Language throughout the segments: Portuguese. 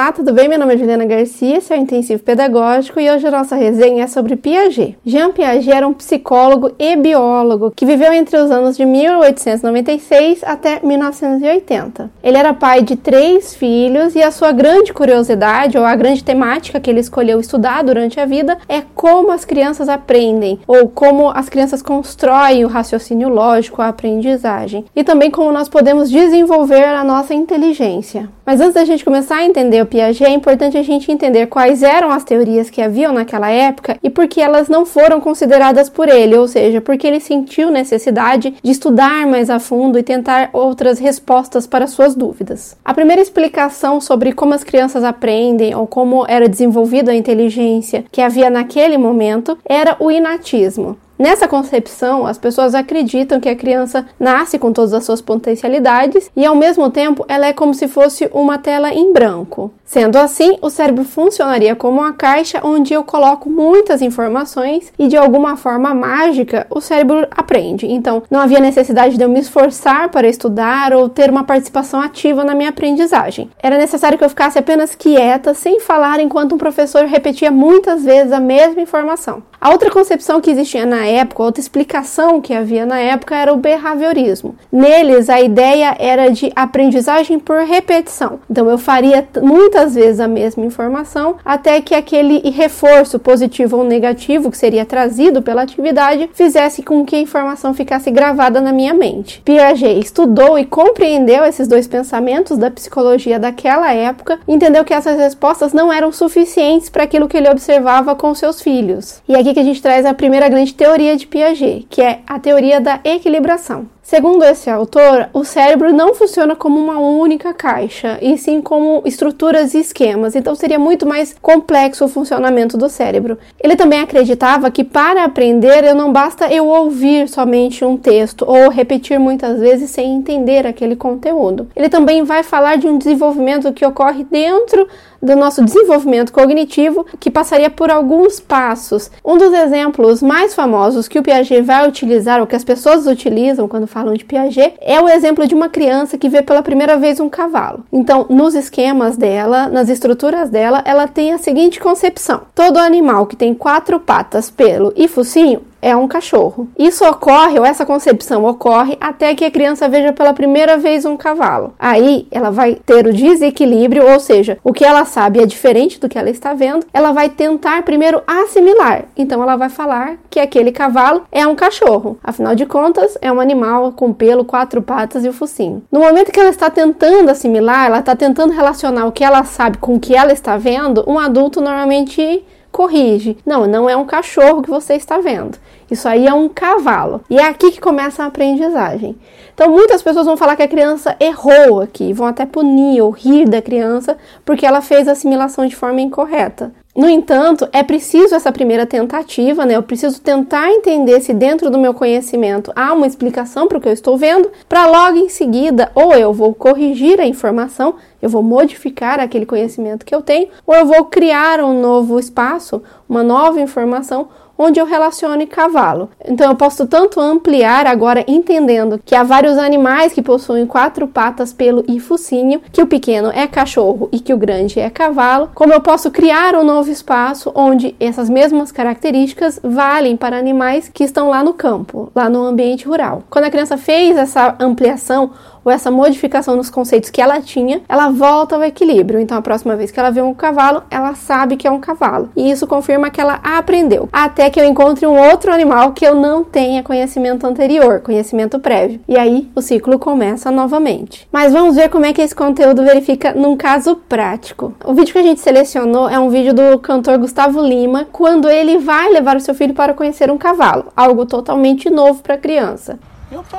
Olá, tudo bem? Meu nome é Juliana Garcia, sou intensivo pedagógico e hoje a nossa resenha é sobre Piaget. Jean Piaget era um psicólogo e biólogo que viveu entre os anos de 1896 até 1980. Ele era pai de três filhos e a sua grande curiosidade, ou a grande temática que ele escolheu estudar durante a vida, é como as crianças aprendem, ou como as crianças constroem o raciocínio lógico, a aprendizagem, e também como nós podemos desenvolver a nossa inteligência. Mas antes da gente começar a entender o Piaget, é importante a gente entender quais eram as teorias que haviam naquela época e por que elas não foram consideradas por ele, ou seja, porque ele sentiu necessidade de estudar mais a fundo e tentar outras respostas para suas dúvidas. A primeira explicação sobre como as crianças aprendem ou como era desenvolvida a inteligência que havia naquele momento era o inatismo. Nessa concepção, as pessoas acreditam que a criança nasce com todas as suas potencialidades e, ao mesmo tempo, ela é como se fosse uma tela em branco. Sendo assim, o cérebro funcionaria como uma caixa onde eu coloco muitas informações e, de alguma forma mágica, o cérebro aprende. Então, não havia necessidade de eu me esforçar para estudar ou ter uma participação ativa na minha aprendizagem. Era necessário que eu ficasse apenas quieta, sem falar, enquanto um professor repetia muitas vezes a mesma informação. A outra concepção que existia na época, outra explicação que havia na época era o behaviorismo. Neles, a ideia era de aprendizagem por repetição. Então, eu faria muitas vezes a mesma informação até que aquele reforço positivo ou negativo que seria trazido pela atividade fizesse com que a informação ficasse gravada na minha mente. Piaget estudou e compreendeu esses dois pensamentos da psicologia daquela época, entendeu que essas respostas não eram suficientes para aquilo que ele observava com seus filhos. E aqui que a gente traz a primeira grande teoria de Piaget, que é a teoria da equilibração. Segundo esse autor, o cérebro não funciona como uma única caixa, e sim como estruturas e esquemas, então seria muito mais complexo o funcionamento do cérebro. Ele também acreditava que para aprender não basta eu ouvir somente um texto ou repetir muitas vezes sem entender aquele conteúdo. Ele também vai falar de um desenvolvimento que ocorre dentro do nosso desenvolvimento cognitivo, que passaria por alguns passos. Um dos exemplos mais famosos que o Piaget vai utilizar, ou que as pessoas utilizam quando falam de Piaget, é o exemplo de uma criança que vê pela primeira vez um cavalo. Então, nos esquemas dela, nas estruturas dela, ela tem a seguinte concepção: todo animal que tem quatro patas, pelo e focinho é um cachorro. Isso ocorre, ou essa concepção ocorre, até que a criança veja pela primeira vez um cavalo. Aí ela vai ter o desequilíbrio, ou seja, o que ela sabe é diferente do que ela está vendo, ela vai tentar primeiro assimilar. Então ela vai falar que aquele cavalo é um cachorro. Afinal de contas, é um animal com pelo, quatro patas e o focinho. No momento que ela está tentando assimilar, ela está tentando relacionar o que ela sabe com o que ela está vendo, um adulto normalmente corrige. Não, não é um cachorro que você está vendo. Isso aí é um cavalo. E é aqui que começa a aprendizagem. Então, muitas pessoas vão falar que a criança errou aqui, vão até punir ou rir da criança porque ela fez a assimilação de forma incorreta. No entanto, é preciso essa primeira tentativa, né? Eu preciso tentar entender se dentro do meu conhecimento há uma explicação para o que eu estou vendo, para logo em seguida, ou eu vou corrigir a informação, eu vou modificar aquele conhecimento que eu tenho, ou eu vou criar um novo espaço, uma nova informação onde eu relacione cavalo. Então eu posso tanto ampliar agora entendendo que há vários animais que possuem quatro patas, pelo e focinho, que o pequeno é cachorro e que o grande é cavalo, como eu posso criar um novo espaço onde essas mesmas características valem para animais que estão lá no campo, lá no ambiente rural. Quando a criança fez essa ampliação ou essa modificação nos conceitos que ela tinha, ela volta ao equilíbrio. Então, a próxima vez que ela vê um cavalo, ela sabe que é um cavalo. E isso confirma que ela aprendeu. Até que eu encontre um outro animal que eu não tenha conhecimento anterior, conhecimento prévio. E aí o ciclo começa novamente. Mas vamos ver como é que esse conteúdo verifica num caso prático. O vídeo que a gente selecionou é um vídeo do cantor Gustavo Lima, quando ele vai levar o seu filho para conhecer um cavalo, algo totalmente novo para a criança. Eu tô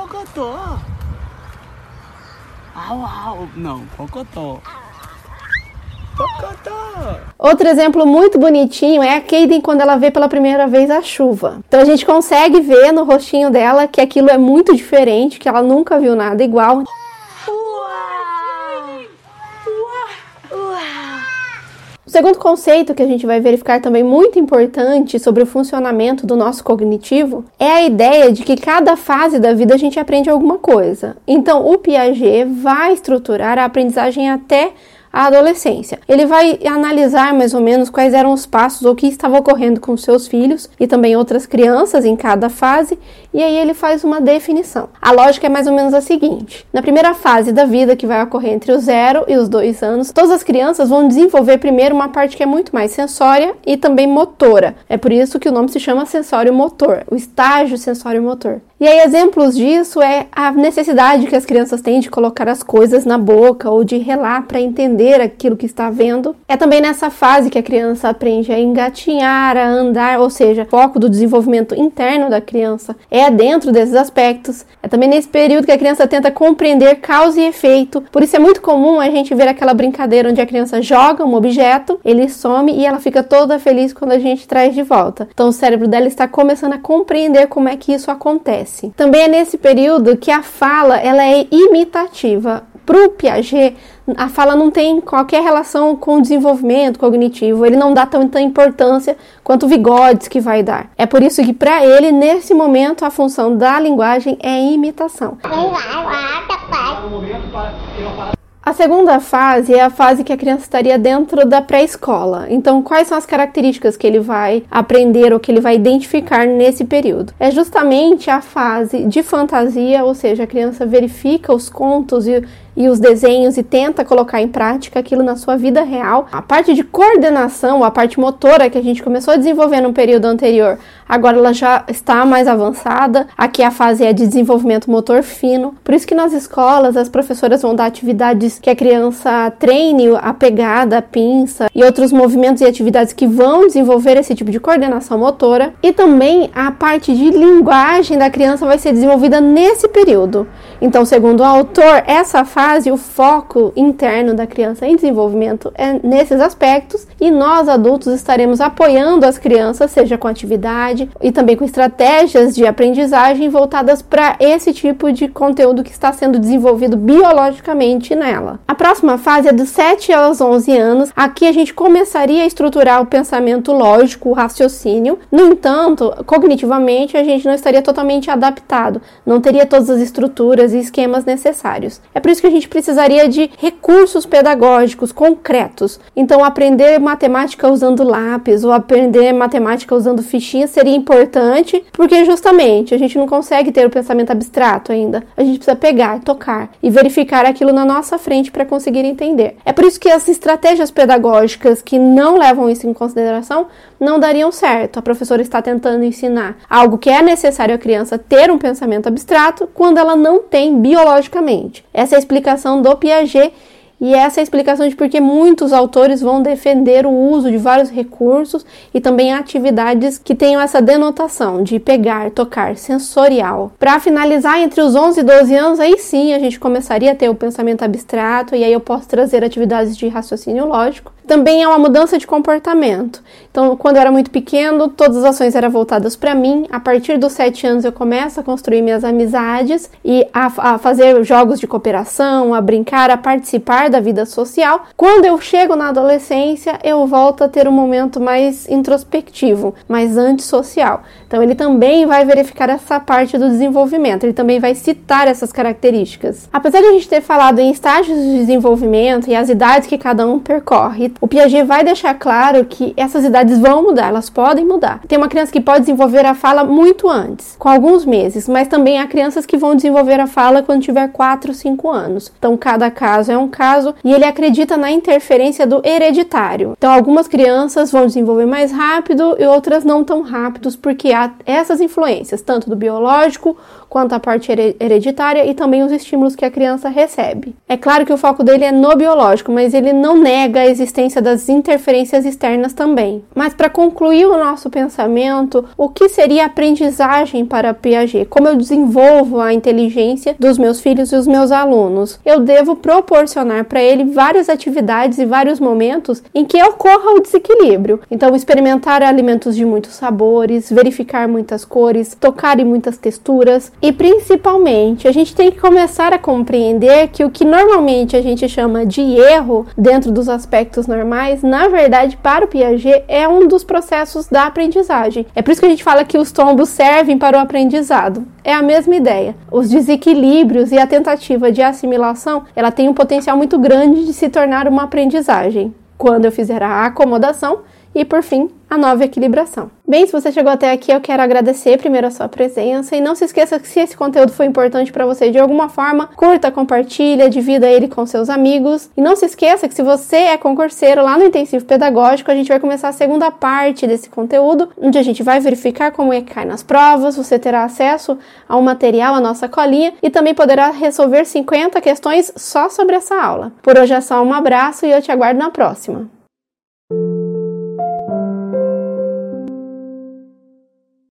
Au, au. Não, cocotó. Cocotó. Outro exemplo muito bonitinho é a Kaden quando ela vê pela primeira vez a chuva. Então a gente consegue ver no rostinho dela que aquilo é muito diferente, que ela nunca viu nada igual. Segundo conceito que a gente vai verificar também muito importante sobre o funcionamento do nosso cognitivo é a ideia de que cada fase da vida a gente aprende alguma coisa. Então, o Piaget vai estruturar a aprendizagem até à adolescência. Ele vai analisar mais ou menos quais eram os passos ou o que estava ocorrendo com seus filhos e também outras crianças em cada fase, e aí ele faz uma definição. A lógica é mais ou menos a seguinte: na primeira fase da vida, que vai ocorrer entre os 0 e os 2 anos, todas as crianças vão desenvolver primeiro uma parte que é muito mais sensória e também motora. É por isso que o nome se chama sensório motor, o estágio sensório motor. E aí, exemplos disso é a necessidade que as crianças têm de colocar as coisas na boca ou de relar para entender aquilo que está vendo. É também nessa fase que a criança aprende a engatinhar, a andar, ou seja, foco do desenvolvimento interno da criança é dentro desses aspectos. É também nesse período que a criança tenta compreender causa e efeito. Por isso é muito comum a gente ver aquela brincadeira onde a criança joga um objeto, ele some e ela fica toda feliz quando a gente traz de volta. Então o cérebro dela está começando a compreender como é que isso acontece. Também é nesse período que a fala ela é imitativa. Para o Piaget, a fala não tem qualquer relação com o desenvolvimento cognitivo, ele não dá tanta importância quanto o Vygotsky vai dar. É por isso que, para ele, nesse momento, a função da linguagem é imitação. A segunda fase é a fase que a criança estaria dentro da pré-escola. Então, quais são as características que ele vai aprender ou que ele vai identificar nesse período? É justamente a fase de fantasia, ou seja, a criança verifica os contos e e os desenhos e tenta colocar em prática aquilo na sua vida real. A parte de coordenação, a parte motora que a gente começou a desenvolver no período anterior, agora ela já está mais avançada. Aqui a fase é de desenvolvimento motor fino. Por isso que nas escolas as professoras vão dar atividades que a criança treine a pegada, a pinça e outros movimentos e atividades que vão desenvolver esse tipo de coordenação motora. E também a parte de linguagem da criança vai ser desenvolvida nesse período. Então, segundo o autor, essa fase fase, o foco interno da criança em desenvolvimento é nesses aspectos e nós adultos estaremos apoiando as crianças, seja com atividade e também com estratégias de aprendizagem voltadas para esse tipo de conteúdo que está sendo desenvolvido biologicamente nela. A próxima fase é dos 7 aos 11 anos. Aqui a gente começaria a estruturar o pensamento lógico, o raciocínio. No entanto, cognitivamente a gente não estaria totalmente adaptado, não teria todas as estruturas e esquemas necessários. É por isso que a gente precisaria de recursos pedagógicos concretos. Então, aprender matemática usando lápis ou aprender matemática usando fichinha seria importante, porque justamente a gente não consegue ter o pensamento abstrato ainda. A gente precisa pegar, tocar e verificar aquilo na nossa frente para conseguir entender. É por isso que as estratégias pedagógicas que não levam isso em consideração não dariam certo. A professora está tentando ensinar algo que é necessário à criança ter um pensamento abstrato quando ela não tem biologicamente. Essa é a explicação do Piaget e essa é a explicação de por que muitos autores vão defender o uso de vários recursos e também atividades que tenham essa denotação de pegar, tocar, sensorial. Para finalizar, entre os 11 e 12 anos, aí sim a gente começaria a ter o pensamento abstrato e aí eu posso trazer atividades de raciocínio lógico também é uma mudança de comportamento. Então, quando eu era muito pequeno, todas as ações eram voltadas para mim. A partir dos sete anos, eu começo a construir minhas amizades e a, a, fazer jogos de cooperação, a brincar, a participar da vida social. Quando eu chego na adolescência, eu volto a ter um momento mais introspectivo, mais antissocial. Então, ele também vai verificar essa parte do desenvolvimento, ele também vai citar essas características. Apesar de a gente ter falado em estágios de desenvolvimento e as idades que cada um percorre, o Piaget vai deixar claro que essas idades vão mudar, elas podem mudar. Tem uma criança que pode desenvolver a fala muito antes, com alguns meses, mas também há crianças que vão desenvolver a fala quando tiver 4, 5 anos. Então, cada caso é um caso e ele acredita na interferência do hereditário. Então, algumas crianças vão desenvolver mais rápido e outras não tão rápidos, porque há essas influências, tanto do biológico quanto a parte hereditária e também os estímulos que a criança recebe. É claro que o foco dele é no biológico, mas ele não nega a existência das interferências externas também. Mas para concluir o nosso pensamento, o que seria aprendizagem para Piaget? Como eu desenvolvo a inteligência dos meus filhos e os meus alunos? Eu devo proporcionar para ele várias atividades e vários momentos em que ocorra o desequilíbrio. Então, experimentar alimentos de muitos sabores, verificar muitas cores, tocar em muitas texturas, e principalmente, a gente tem que começar a compreender que o que normalmente a gente chama de erro dentro dos aspectos normais, na verdade, para o Piaget, é um dos processos da aprendizagem. É por isso que a gente fala que os tombos servem para o aprendizado. É a mesma ideia. Os desequilíbrios e a tentativa de assimilação, ela tem um potencial muito grande de se tornar uma aprendizagem. Quando eu fizer a acomodação e, por fim, a nova equilibração. Bem, se você chegou até aqui, eu quero agradecer primeiro a sua presença e não se esqueça que se esse conteúdo foi importante para você de alguma forma, curta, compartilha, divida ele com seus amigos. E não se esqueça que se você é concurseiro lá no intensivo pedagógico, a gente vai começar a segunda parte desse conteúdo, onde a gente vai verificar como é que cai nas provas, você terá acesso ao material, a nossa colinha e também poderá resolver 50 questões só sobre essa aula. Por hoje é só um abraço e eu te aguardo na próxima.